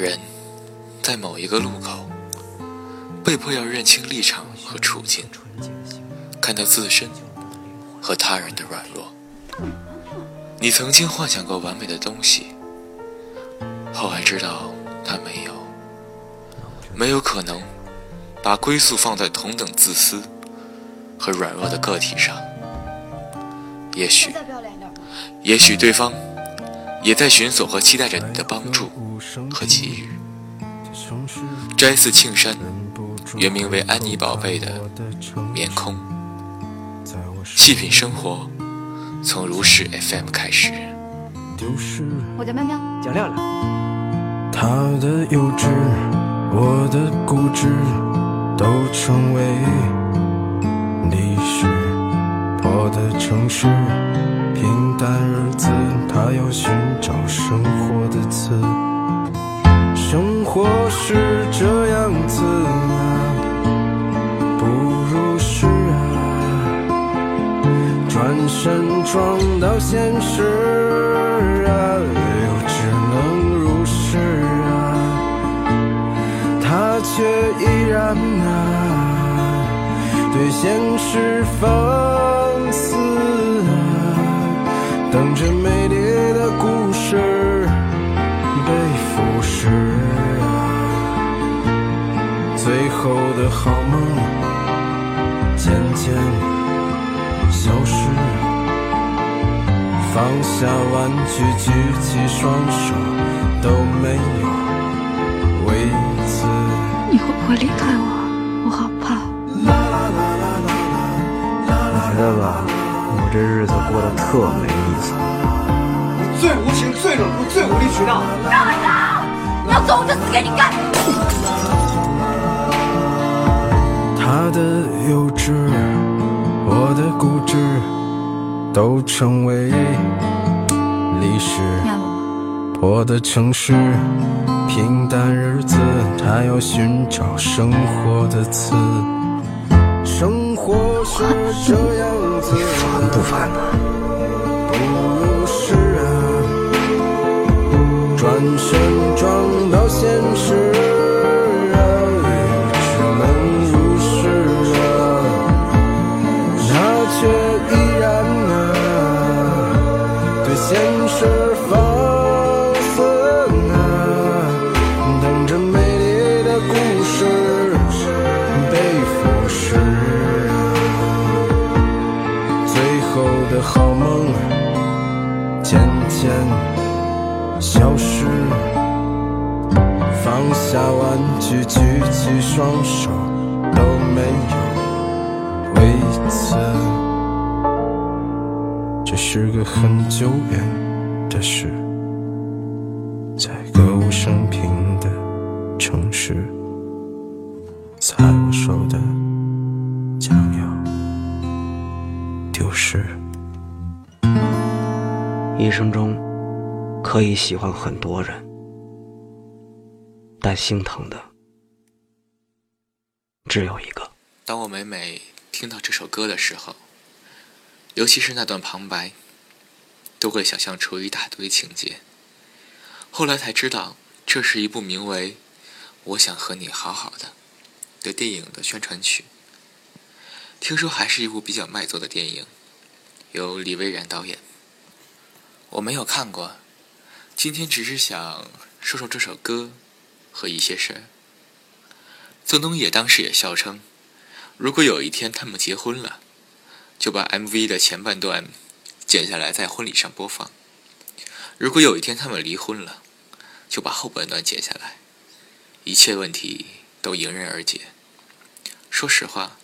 人在某一个路口，被迫要认清立场和处境，看到自身和他人的软弱。你曾经幻想过完美的东西，后来知道它没有，没有可能把归宿放在同等自私和软弱的个体上。也许，也许对方也在寻索和期待着你的帮助和奇遇。摘自庆山，原名为安妮宝贝的面空。细品生活。从如是 FM 开始。我叫喵喵，叫亮亮。他的幼稚，我的固执，都成为历史。破的城市，平淡日子，他要寻找生活的词。或是这样子啊，不如是啊。转身撞到现实啊，又只能如是啊。他却依然啊，对现实放好梦渐渐。消失，放下玩具，举起双手，都没有为此。你会不会离开我？我好怕。我觉得吧，我这日子过得特没意思。你最无情、最冷酷、最无理取闹。让开要走，我就死给你看。他的幼稚。我的固执都成为历史，破的城市，平淡日子，他要寻找生活的刺。生活是这样子，烦不烦呢？不如是啊，转身撞到现实。很久远的事，在歌舞升平的城市，在我手的将要丢失。一生中。可以喜欢很多人，但心疼的只有一个。当我每每听到这首歌的时候，尤其是那段旁白，都会想象出一大堆情节。后来才知道，这是一部名为《我想和你好好的》的电影的宣传曲。听说还是一部比较卖座的电影，由李蔚然导演。我没有看过。今天只是想说说这首歌和一些事儿。曾东野当时也笑称，如果有一天他们结婚了，就把 MV 的前半段剪下来在婚礼上播放；如果有一天他们离婚了，就把后半段剪下来，一切问题都迎刃而解。说实话，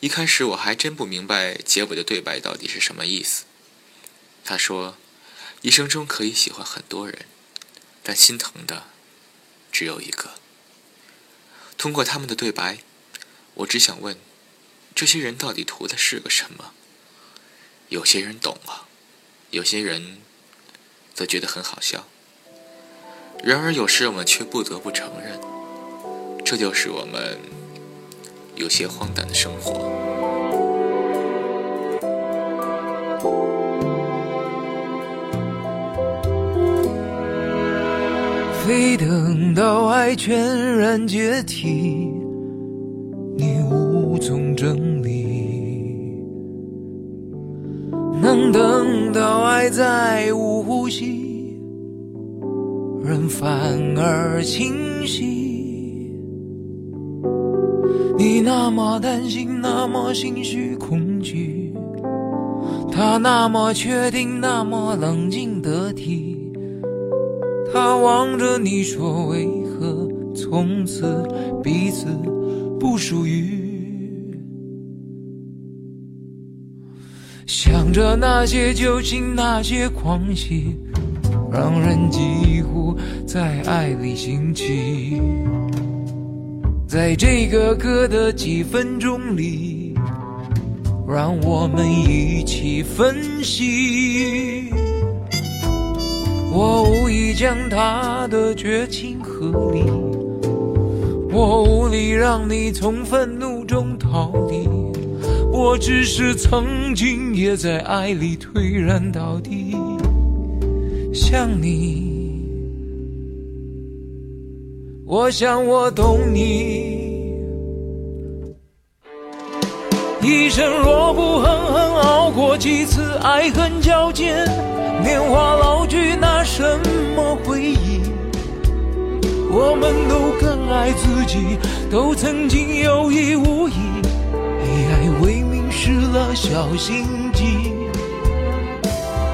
一开始我还真不明白结尾的对白到底是什么意思。他说。一生中可以喜欢很多人，但心疼的只有一个。通过他们的对白，我只想问：这些人到底图的是个什么？有些人懂了，有些人则觉得很好笑。然而，有时我们却不得不承认，这就是我们有些荒诞的生活。非等到爱全然解体，你无从整再无呼吸，人反而清晰。你那么担心，那么心虚恐惧，他那么确定，那么冷静得体。他望着你说：“为何从此彼此不属于？”想着那些旧情，那些狂喜，让人几乎在爱里兴起。在这个歌的几分钟里，让我们一起分析。我无意将他的绝情合理，我无力让你从愤怒中逃离，我只是曾经也在爱里颓然到底。想你，我想我懂你。一生若不狠狠熬过几次爱恨交煎，年华老去，拿什么回忆？我们都更爱自己，都曾经有意无意，了小心机。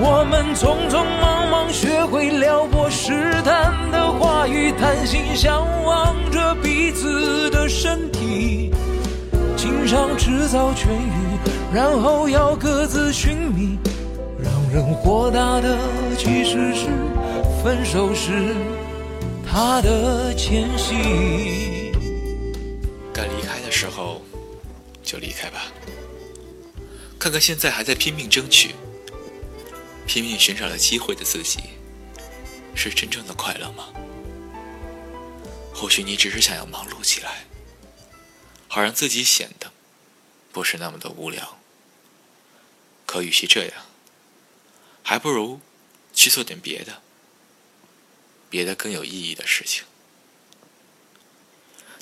我们匆匆忙忙学会撩拨试探的话语，贪心向往着彼此的身体，情伤迟早痊愈，然后要各自寻觅。让人豁达的其实是分手时他的前夕。该离开的时候就离开吧，看看现在还在拼命争取、拼命寻找的机会的自己，是真正的快乐吗？或许你只是想要忙碌起来，好让自己显得不是那么的无聊。可与其这样，还不如去做点别的，别的更有意义的事情。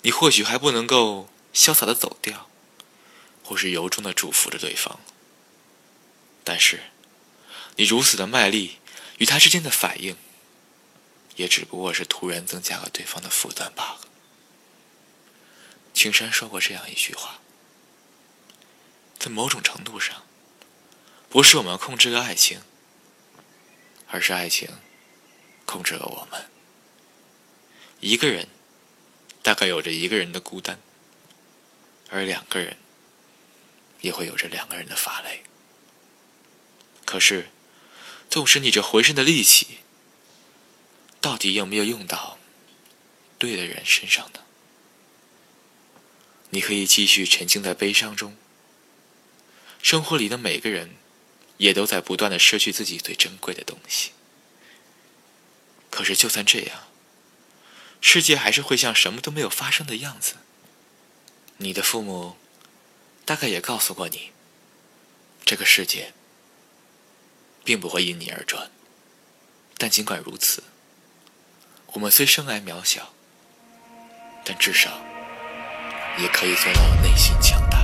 你或许还不能够潇洒的走掉，或是由衷的祝福着对方，但是你如此的卖力，与他之间的反应，也只不过是突然增加了对方的负担罢了。青山说过这样一句话：在某种程度上，不是我们控制了爱情。而是爱情控制了我们。一个人大概有着一个人的孤单，而两个人也会有着两个人的乏累。可是，纵使你这浑身的力气，到底有没有用到对的人身上呢？你可以继续沉浸在悲伤中。生活里的每个人。也都在不断的失去自己最珍贵的东西。可是，就算这样，世界还是会像什么都没有发生的样子。你的父母大概也告诉过你，这个世界并不会因你而转。但尽管如此，我们虽生来渺小，但至少也可以做到内心强大。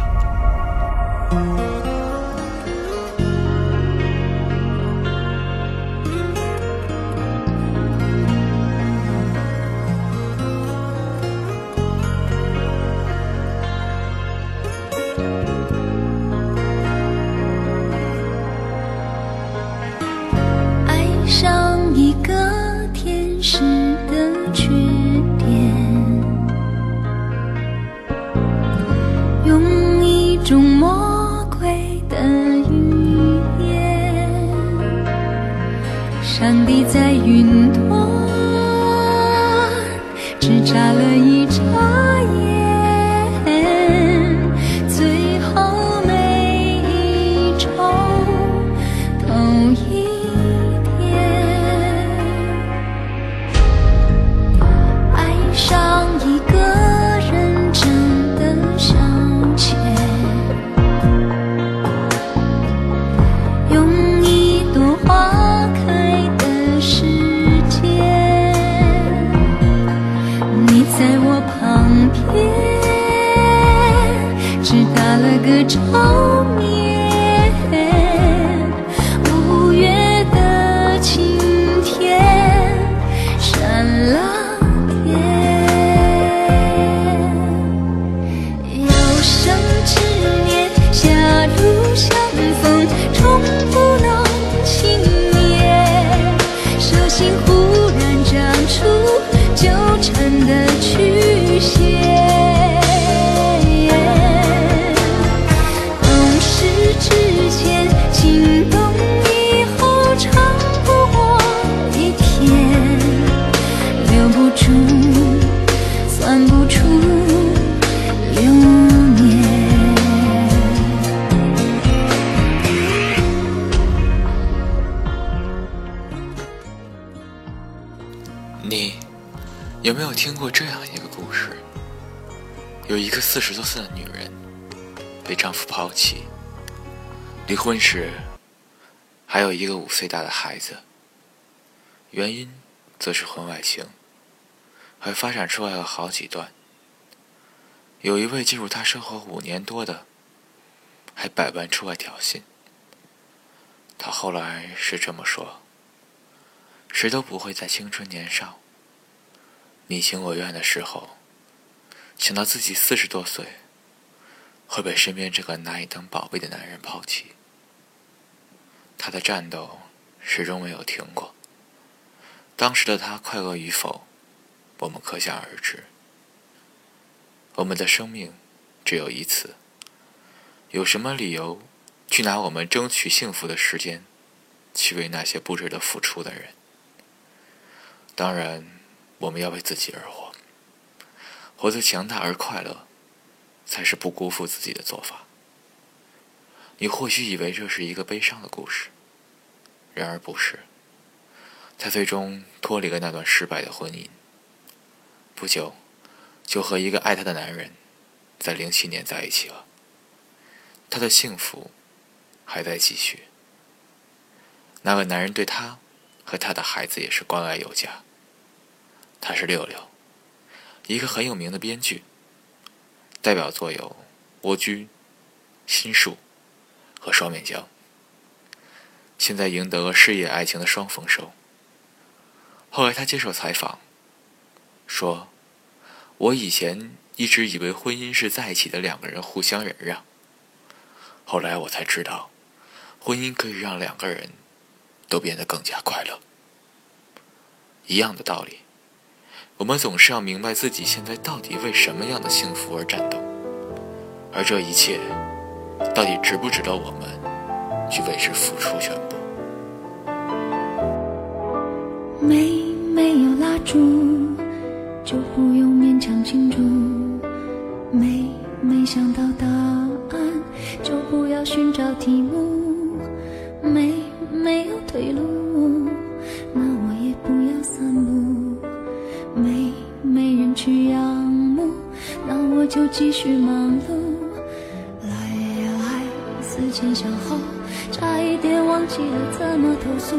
有没有听过这样一个故事？有一个四十多岁的女人被丈夫抛弃，离婚时还有一个五岁大的孩子，原因则是婚外情，还发展出来了好几段。有一位进入她生活五年多的，还百般出外挑衅。她后来是这么说。谁都不会在青春年少、你情我愿的时候，想到自己四十多岁会被身边这个拿你当宝贝的男人抛弃。他的战斗始终没有停过。当时的他快乐与否，我们可想而知。我们的生命只有一次，有什么理由去拿我们争取幸福的时间，去为那些不值得付出的人？当然，我们要为自己而活，活得强大而快乐，才是不辜负自己的做法。你或许以为这是一个悲伤的故事，然而不是。他最终脱离了那段失败的婚姻，不久，就和一个爱他的男人，在零七年在一起了。他的幸福还在继续。那个男人对他。和他的孩子也是关爱有加。他是六六，一个很有名的编剧，代表作有《蜗居》《心术》和《双面胶》。现在赢得了事业爱情的双丰收。后来他接受采访，说：“我以前一直以为婚姻是在一起的两个人互相忍让，后来我才知道，婚姻可以让两个人。”都变得更加快乐。一样的道理，我们总是要明白自己现在到底为什么样的幸福而战斗，而这一切，到底值不值得我们去为之付出全部？没没有蜡烛，就不用勉强庆祝；没没想到答案，就不要寻找题目；没。没有退路，就继续忙碌。来呀来，思前想后，差一点忘记了怎么投诉。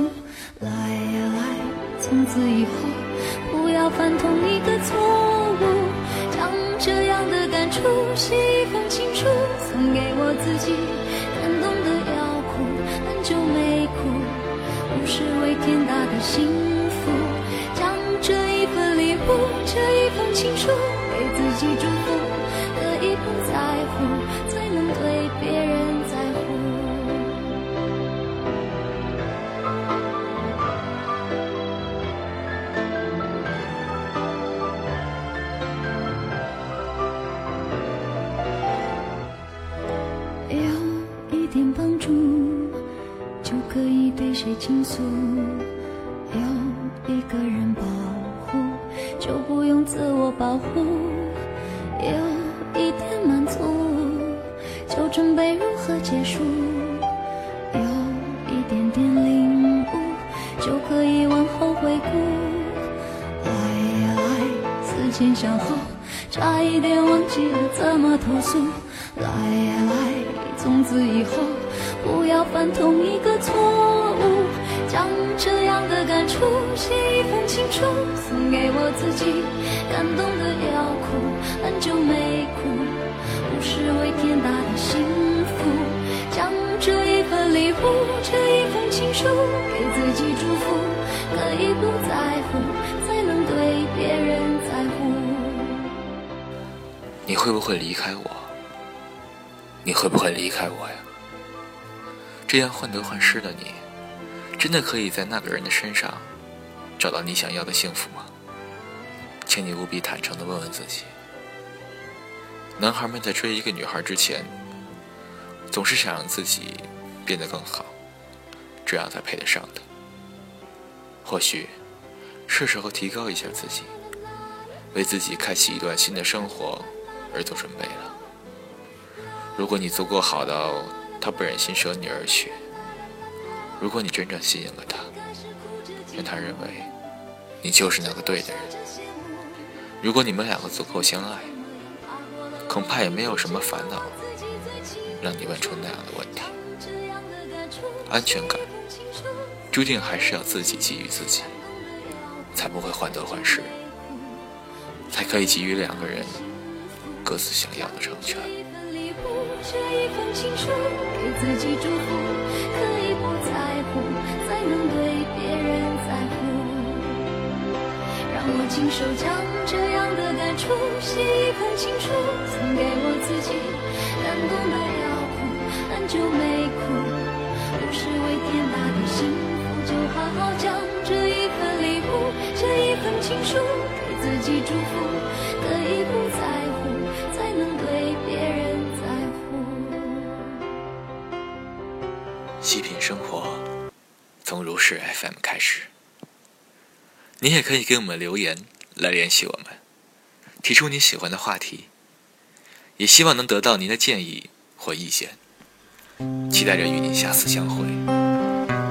来呀来，从此以后不要犯同一个错误。将这样的感触写一封情书，送给我自己。感动的要哭，很久没哭。不是为天大的幸福，将这一份礼物，这一封情书，给自己祝福，前想后，差一点忘记了怎么投诉。来呀来，从此以后。不要犯同一个错误，将这样的感触写一封情书，送给我自己。感动的要哭，很久没哭，不是为天大的幸福。将，这一份礼物，这一封情书，给自己祝福，可以不在乎，才能对别人。你会不会离开我？你会不会离开我呀？这样患得患失的你，真的可以在那个人的身上找到你想要的幸福吗？请你务必坦诚的问问自己。男孩们在追一个女孩之前，总是想让自己变得更好，这样才配得上的。或许是时候提高一下自己，为自己开启一段新的生活而做准备了。如果你足够好到……他不忍心舍你而去。如果你真正吸引了他，让他认为你就是那个对的人。如果你们两个足够相爱，恐怕也没有什么烦恼让你问出那样的问题。安全感注定还是要自己给予自己，才不会患得患失，才可以给予两个人各自想要的成全。这一封情书，给自己祝福，可以不在乎，才能对别人在乎。让我亲手将这样的感触写一封情书，送给我自己。感动没要哭，很久没哭，不是为天大的幸福，就好好将这一份礼物，这一份情书，给自己祝福，是 FM 开始。你也可以给我们留言来联系我们，提出你喜欢的话题，也希望能得到您的建议或意见。期待着与您下次相会。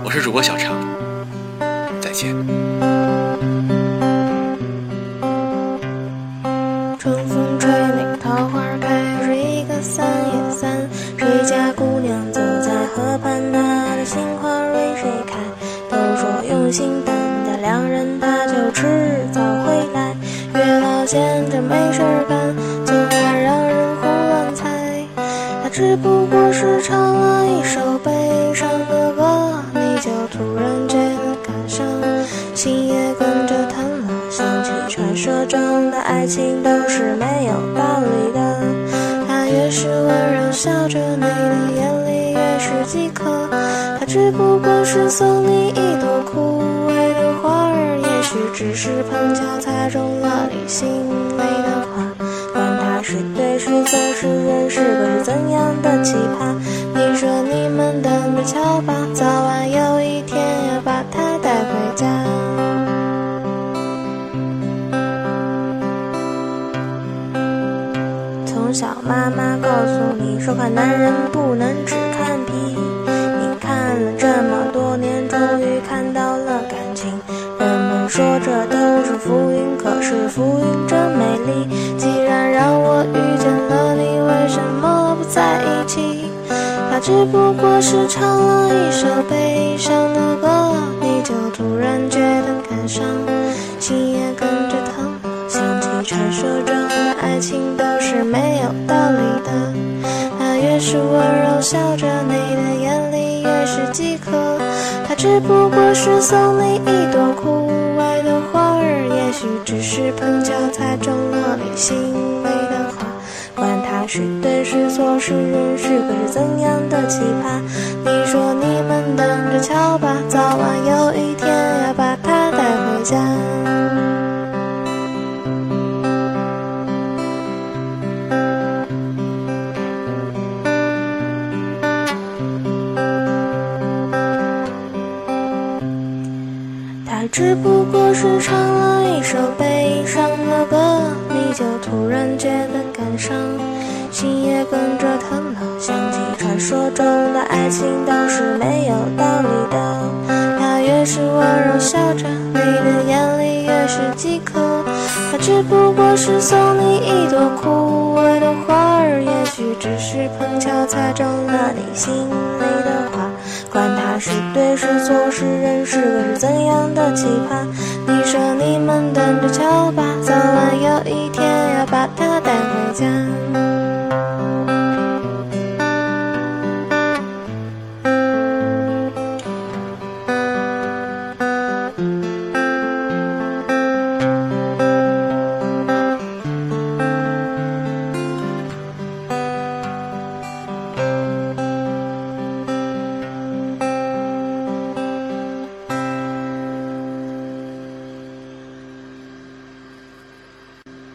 我是主播小常，再见。不过是唱了一首悲伤的歌，你就突然觉得感伤，心也跟着疼了。想起传说中的爱情都是没有道理的，他越是温柔笑着，你的眼里越是饥渴。他只不过是送你一朵枯萎的花儿，也许只是碰巧猜中了你心里。对是错是人是鬼是怎样的奇葩，你说你们等着瞧吧，早晚有一天要把它带回家。从小妈妈告诉你说，看男人不能直他只不过是唱了一首悲伤的歌，你就突然觉得感伤，心也跟着疼。想起传说中的爱情都是没有道理的，他越是温柔笑着，你的眼里。越是饥渴，他只不过是送你一朵枯萎的花儿，也许只是碰巧猜中了你心。是对是错是人是鬼是怎样的奇葩，你说你们等着瞧吧，早晚有一天要把它带回家。是送你一朵枯萎的花儿，也许只是碰巧擦中了你心里的话。管他是对是错，是人是鬼，是怎样的期盼？你说你们等着瞧吧，早晚有一。